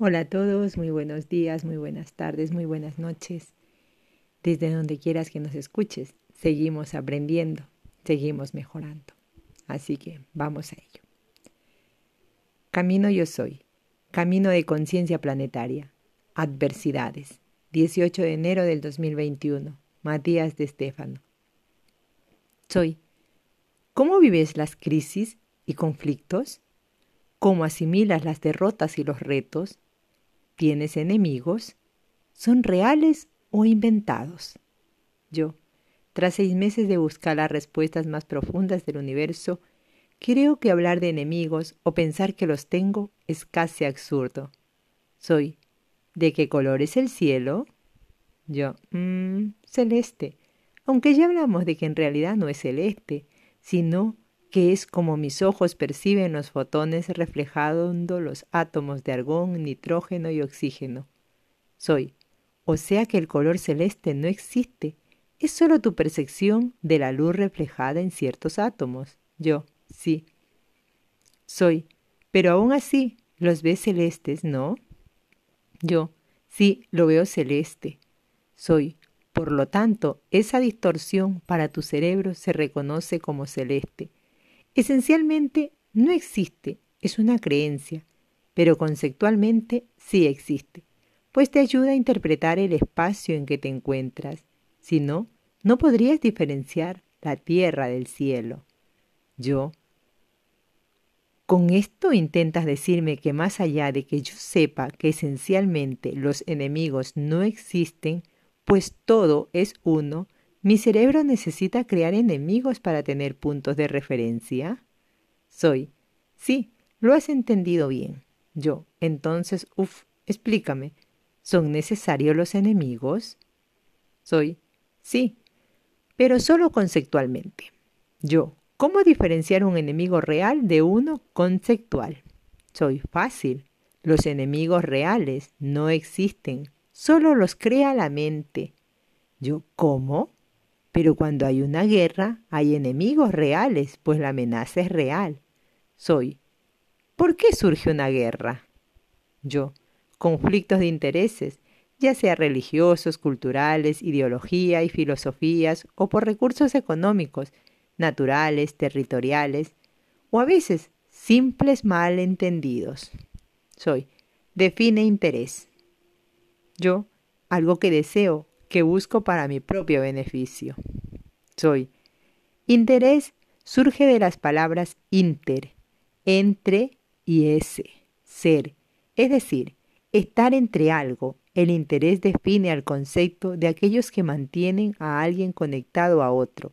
Hola a todos, muy buenos días, muy buenas tardes, muy buenas noches. Desde donde quieras que nos escuches, seguimos aprendiendo, seguimos mejorando. Así que vamos a ello. Camino yo soy, camino de conciencia planetaria, adversidades, 18 de enero del 2021, Matías de Estéfano. Soy, ¿cómo vives las crisis y conflictos? ¿Cómo asimilas las derrotas y los retos? ¿Tienes enemigos? ¿Son reales o inventados? Yo, tras seis meses de buscar las respuestas más profundas del universo, creo que hablar de enemigos o pensar que los tengo es casi absurdo. Soy, ¿de qué color es el cielo? Yo, mmm, celeste, aunque ya hablamos de que en realidad no es celeste, sino que es como mis ojos perciben los fotones reflejando los átomos de argón, nitrógeno y oxígeno. Soy, o sea que el color celeste no existe, es solo tu percepción de la luz reflejada en ciertos átomos. Yo, sí. Soy, pero aún así, los ves celestes, ¿no? Yo, sí, lo veo celeste. Soy, por lo tanto, esa distorsión para tu cerebro se reconoce como celeste Esencialmente no existe, es una creencia, pero conceptualmente sí existe, pues te ayuda a interpretar el espacio en que te encuentras. Si no, no podrías diferenciar la tierra del cielo. Yo. Con esto intentas decirme que más allá de que yo sepa que esencialmente los enemigos no existen, pues todo es uno, ¿Mi cerebro necesita crear enemigos para tener puntos de referencia? Soy. Sí, lo has entendido bien. Yo. Entonces, uff, explícame. ¿Son necesarios los enemigos? Soy. Sí, pero solo conceptualmente. Yo. ¿Cómo diferenciar un enemigo real de uno conceptual? Soy fácil. Los enemigos reales no existen, solo los crea la mente. Yo, ¿cómo? Pero cuando hay una guerra, hay enemigos reales, pues la amenaza es real. Soy. ¿Por qué surge una guerra? Yo. Conflictos de intereses, ya sea religiosos, culturales, ideología y filosofías, o por recursos económicos, naturales, territoriales, o a veces simples malentendidos. Soy. Define interés. Yo. Algo que deseo, que busco para mi propio beneficio. Soy. Interés surge de las palabras inter, entre y ese, ser, es decir, estar entre algo. El interés define al concepto de aquellos que mantienen a alguien conectado a otro.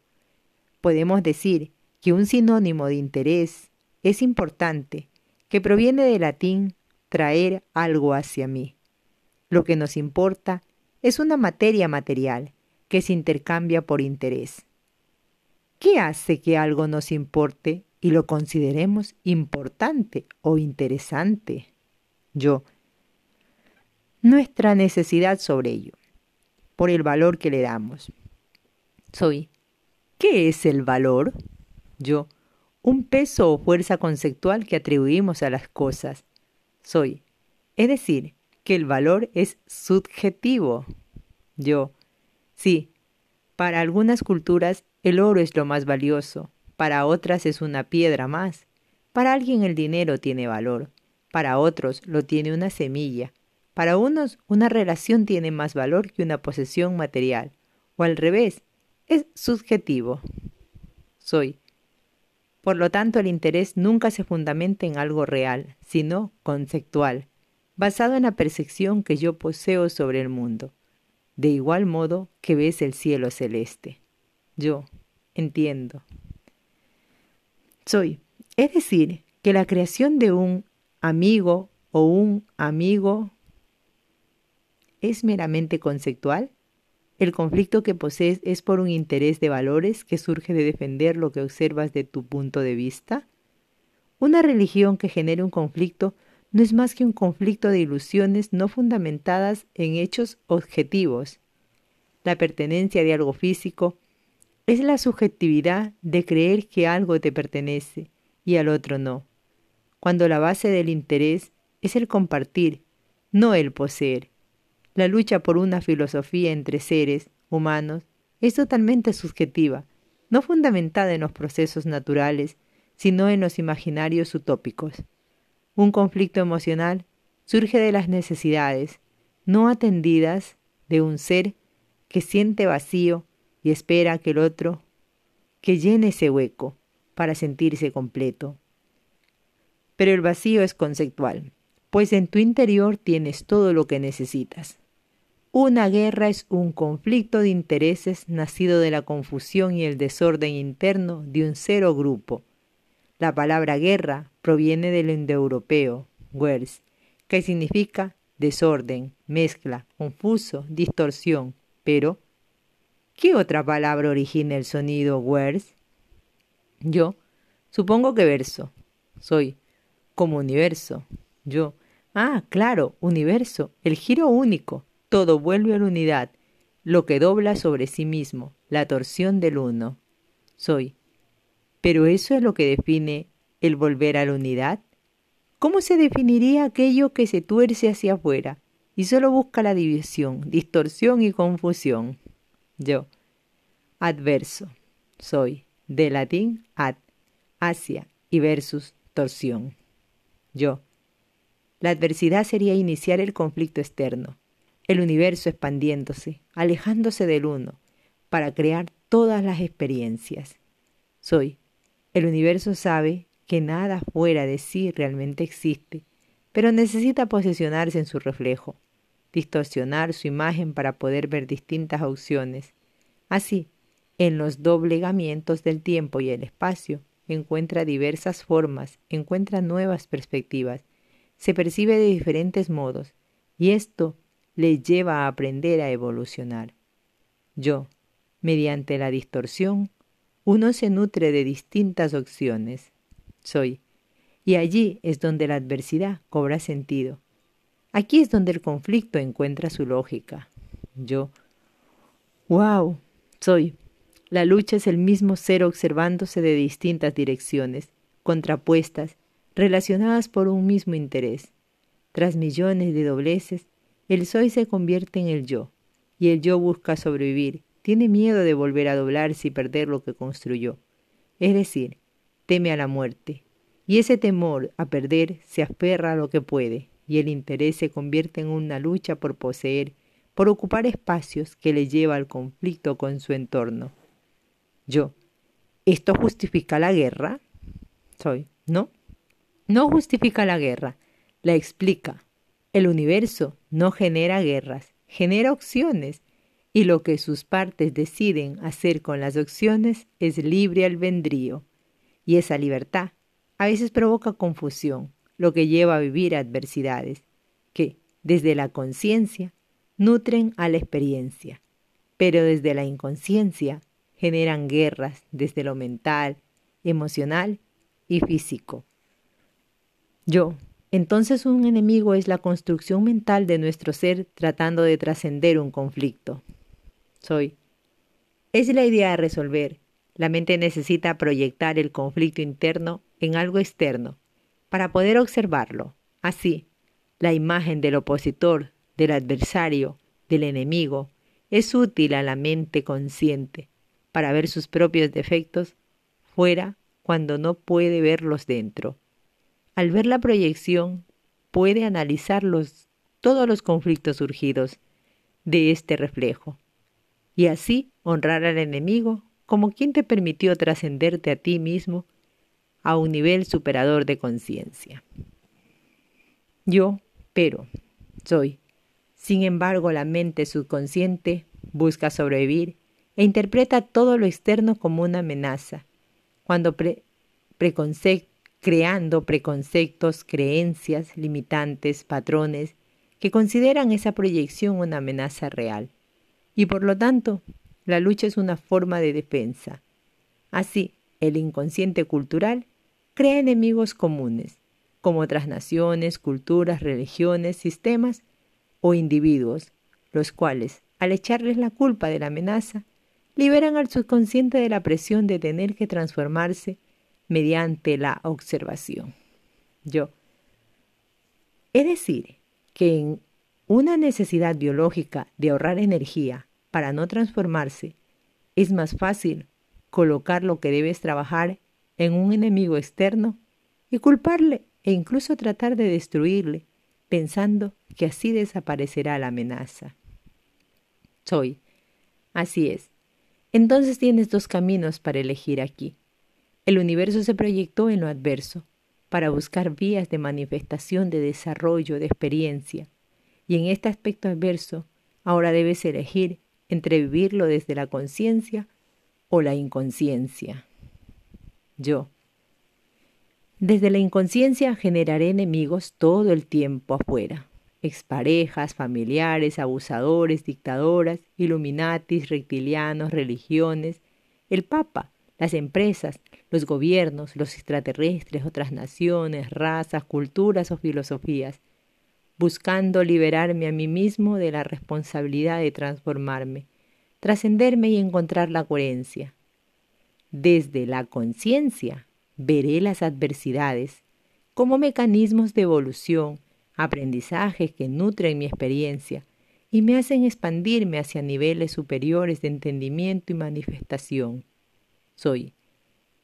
Podemos decir que un sinónimo de interés es importante, que proviene del latín traer algo hacia mí. Lo que nos importa es una materia material que se intercambia por interés. ¿Qué hace que algo nos importe y lo consideremos importante o interesante? Yo. Nuestra necesidad sobre ello, por el valor que le damos. Soy. ¿Qué es el valor? Yo. Un peso o fuerza conceptual que atribuimos a las cosas. Soy. Es decir, que el valor es subjetivo. Yo, sí, para algunas culturas el oro es lo más valioso, para otras es una piedra más, para alguien el dinero tiene valor, para otros lo tiene una semilla, para unos una relación tiene más valor que una posesión material, o al revés, es subjetivo. Soy. Por lo tanto, el interés nunca se fundamenta en algo real, sino conceptual, basado en la percepción que yo poseo sobre el mundo, de igual modo que ves el cielo celeste. Yo entiendo. Soy, es decir, que la creación de un amigo o un amigo es meramente conceptual. El conflicto que posees es por un interés de valores que surge de defender lo que observas de tu punto de vista. Una religión que genere un conflicto no es más que un conflicto de ilusiones no fundamentadas en hechos objetivos. La pertenencia de algo físico es la subjetividad de creer que algo te pertenece y al otro no, cuando la base del interés es el compartir, no el poseer. La lucha por una filosofía entre seres humanos es totalmente subjetiva, no fundamentada en los procesos naturales, sino en los imaginarios utópicos. Un conflicto emocional surge de las necesidades no atendidas de un ser que siente vacío y espera que el otro que llene ese hueco para sentirse completo. Pero el vacío es conceptual, pues en tu interior tienes todo lo que necesitas. Una guerra es un conflicto de intereses nacido de la confusión y el desorden interno de un ser o grupo. La palabra guerra proviene del indoeuropeo, wers, que significa desorden, mezcla, confuso, distorsión. Pero, ¿qué otra palabra origina el sonido wers? Yo, supongo que verso. Soy como universo. Yo, ah, claro, universo, el giro único. Todo vuelve a la unidad, lo que dobla sobre sí mismo, la torsión del uno. Soy. Pero eso es lo que define el volver a la unidad. ¿Cómo se definiría aquello que se tuerce hacia afuera y solo busca la división, distorsión y confusión? Yo. Adverso. Soy. De latín ad, hacia y versus torsión. Yo. La adversidad sería iniciar el conflicto externo, el universo expandiéndose, alejándose del uno, para crear todas las experiencias. Soy. El universo sabe que nada fuera de sí realmente existe, pero necesita posicionarse en su reflejo, distorsionar su imagen para poder ver distintas opciones. Así, en los doblegamientos del tiempo y el espacio, encuentra diversas formas, encuentra nuevas perspectivas, se percibe de diferentes modos, y esto le lleva a aprender a evolucionar. Yo, mediante la distorsión, uno se nutre de distintas opciones, soy. Y allí es donde la adversidad cobra sentido. Aquí es donde el conflicto encuentra su lógica. Yo, wow, soy. La lucha es el mismo ser observándose de distintas direcciones, contrapuestas, relacionadas por un mismo interés. Tras millones de dobleces, el soy se convierte en el yo, y el yo busca sobrevivir, tiene miedo de volver a doblarse y perder lo que construyó. Es decir, teme a la muerte, y ese temor a perder se aferra a lo que puede, y el interés se convierte en una lucha por poseer, por ocupar espacios que le lleva al conflicto con su entorno. Yo, ¿esto justifica la guerra? Soy, ¿no? No justifica la guerra, la explica. El universo no genera guerras, genera opciones, y lo que sus partes deciden hacer con las opciones es libre albedrío y esa libertad a veces provoca confusión, lo que lleva a vivir adversidades, que, desde la conciencia, nutren a la experiencia, pero desde la inconsciencia generan guerras desde lo mental, emocional y físico. Yo, entonces un enemigo es la construcción mental de nuestro ser tratando de trascender un conflicto. Soy. Es la idea de resolver, la mente necesita proyectar el conflicto interno en algo externo para poder observarlo. Así, la imagen del opositor, del adversario, del enemigo, es útil a la mente consciente para ver sus propios defectos fuera cuando no puede verlos dentro. Al ver la proyección, puede analizar todos los conflictos surgidos de este reflejo y así honrar al enemigo como quien te permitió trascenderte a ti mismo a un nivel superador de conciencia. Yo, pero, soy. Sin embargo, la mente subconsciente busca sobrevivir e interpreta todo lo externo como una amenaza, cuando creando preconceptos, creencias, limitantes, patrones, que consideran esa proyección una amenaza real. Y por lo tanto, la lucha es una forma de defensa. Así, el inconsciente cultural crea enemigos comunes, como otras naciones, culturas, religiones, sistemas o individuos, los cuales, al echarles la culpa de la amenaza, liberan al subconsciente de la presión de tener que transformarse mediante la observación. Yo. Es decir, que en una necesidad biológica de ahorrar energía para no transformarse, es más fácil colocar lo que debes trabajar en un enemigo externo y culparle e incluso tratar de destruirle, pensando que así desaparecerá la amenaza. Soy. Así es. Entonces tienes dos caminos para elegir aquí. El universo se proyectó en lo adverso, para buscar vías de manifestación de desarrollo, de experiencia. Y en este aspecto adverso, ahora debes elegir entre vivirlo desde la conciencia o la inconsciencia. Yo. Desde la inconsciencia generaré enemigos todo el tiempo afuera. Exparejas, familiares, abusadores, dictadoras, iluminatis, reptilianos, religiones, el Papa, las empresas, los gobiernos, los extraterrestres, otras naciones, razas, culturas o filosofías, buscando liberarme a mí mismo de la responsabilidad de transformarme, trascenderme y encontrar la coherencia. Desde la conciencia veré las adversidades como mecanismos de evolución, aprendizajes que nutren mi experiencia y me hacen expandirme hacia niveles superiores de entendimiento y manifestación soy.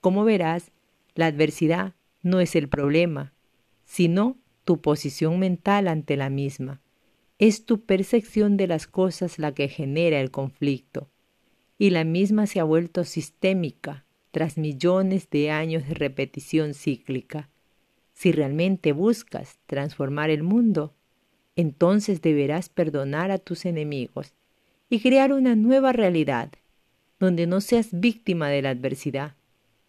Como verás, la adversidad no es el problema, sino tu posición mental ante la misma. Es tu percepción de las cosas la que genera el conflicto. Y la misma se ha vuelto sistémica tras millones de años de repetición cíclica. Si realmente buscas transformar el mundo, entonces deberás perdonar a tus enemigos y crear una nueva realidad donde no seas víctima de la adversidad,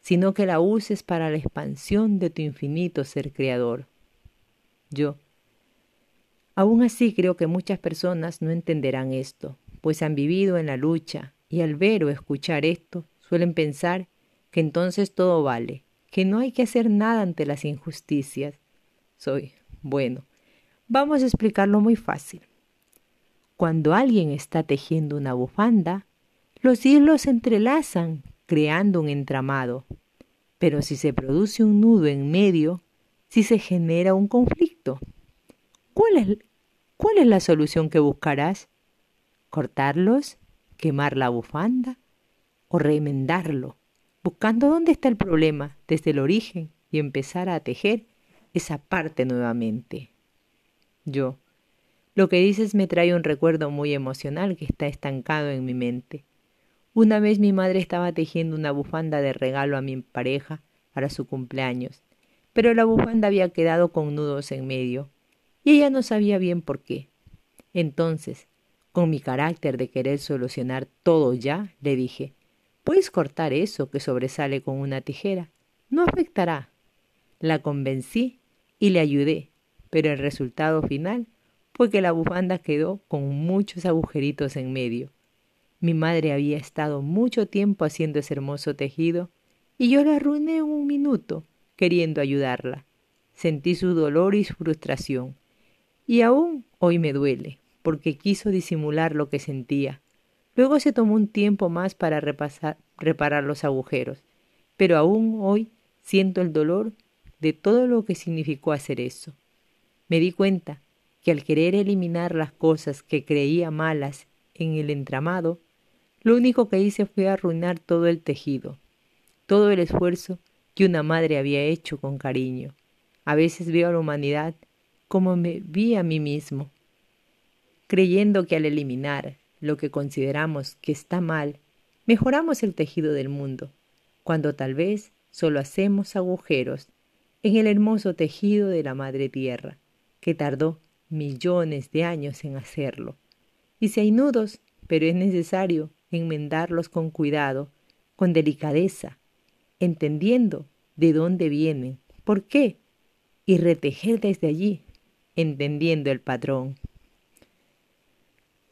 sino que la uses para la expansión de tu infinito ser creador. Yo. Aún así creo que muchas personas no entenderán esto, pues han vivido en la lucha y al ver o escuchar esto suelen pensar que entonces todo vale, que no hay que hacer nada ante las injusticias. Soy, bueno, vamos a explicarlo muy fácil. Cuando alguien está tejiendo una bufanda, los hilos se entrelazan, creando un entramado. Pero si se produce un nudo en medio, si se genera un conflicto, ¿cuál es, cuál es la solución que buscarás? ¿Cortarlos? ¿Quemar la bufanda? ¿O remendarlo? Buscando dónde está el problema desde el origen y empezar a tejer esa parte nuevamente. Yo. Lo que dices me trae un recuerdo muy emocional que está estancado en mi mente. Una vez mi madre estaba tejiendo una bufanda de regalo a mi pareja para su cumpleaños, pero la bufanda había quedado con nudos en medio, y ella no sabía bien por qué. Entonces, con mi carácter de querer solucionar todo ya, le dije, ¿puedes cortar eso que sobresale con una tijera? No afectará. La convencí y le ayudé, pero el resultado final fue que la bufanda quedó con muchos agujeritos en medio mi madre había estado mucho tiempo haciendo ese hermoso tejido y yo la arruiné en un minuto queriendo ayudarla. Sentí su dolor y su frustración. Y aún hoy me duele, porque quiso disimular lo que sentía. Luego se tomó un tiempo más para reparar los agujeros, pero aún hoy siento el dolor de todo lo que significó hacer eso. Me di cuenta que al querer eliminar las cosas que creía malas en el entramado, lo único que hice fue arruinar todo el tejido, todo el esfuerzo que una madre había hecho con cariño. A veces veo a la humanidad como me vi a mí mismo, creyendo que al eliminar lo que consideramos que está mal, mejoramos el tejido del mundo, cuando tal vez solo hacemos agujeros en el hermoso tejido de la Madre Tierra, que tardó millones de años en hacerlo. Y si hay nudos, pero es necesario enmendarlos con cuidado, con delicadeza, entendiendo de dónde vienen, por qué, y retejer desde allí, entendiendo el patrón.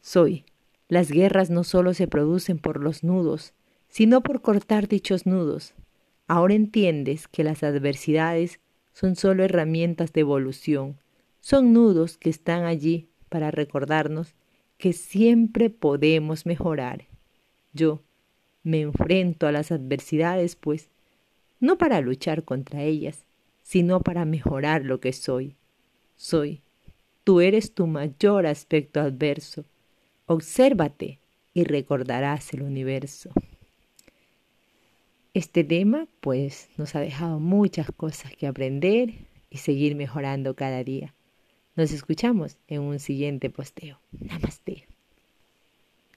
Soy. Las guerras no solo se producen por los nudos, sino por cortar dichos nudos. Ahora entiendes que las adversidades son solo herramientas de evolución, son nudos que están allí para recordarnos que siempre podemos mejorar. Yo me enfrento a las adversidades, pues, no para luchar contra ellas, sino para mejorar lo que soy. Soy. Tú eres tu mayor aspecto adverso. Obsérvate y recordarás el universo. Este tema pues nos ha dejado muchas cosas que aprender y seguir mejorando cada día. Nos escuchamos en un siguiente posteo. Namaste.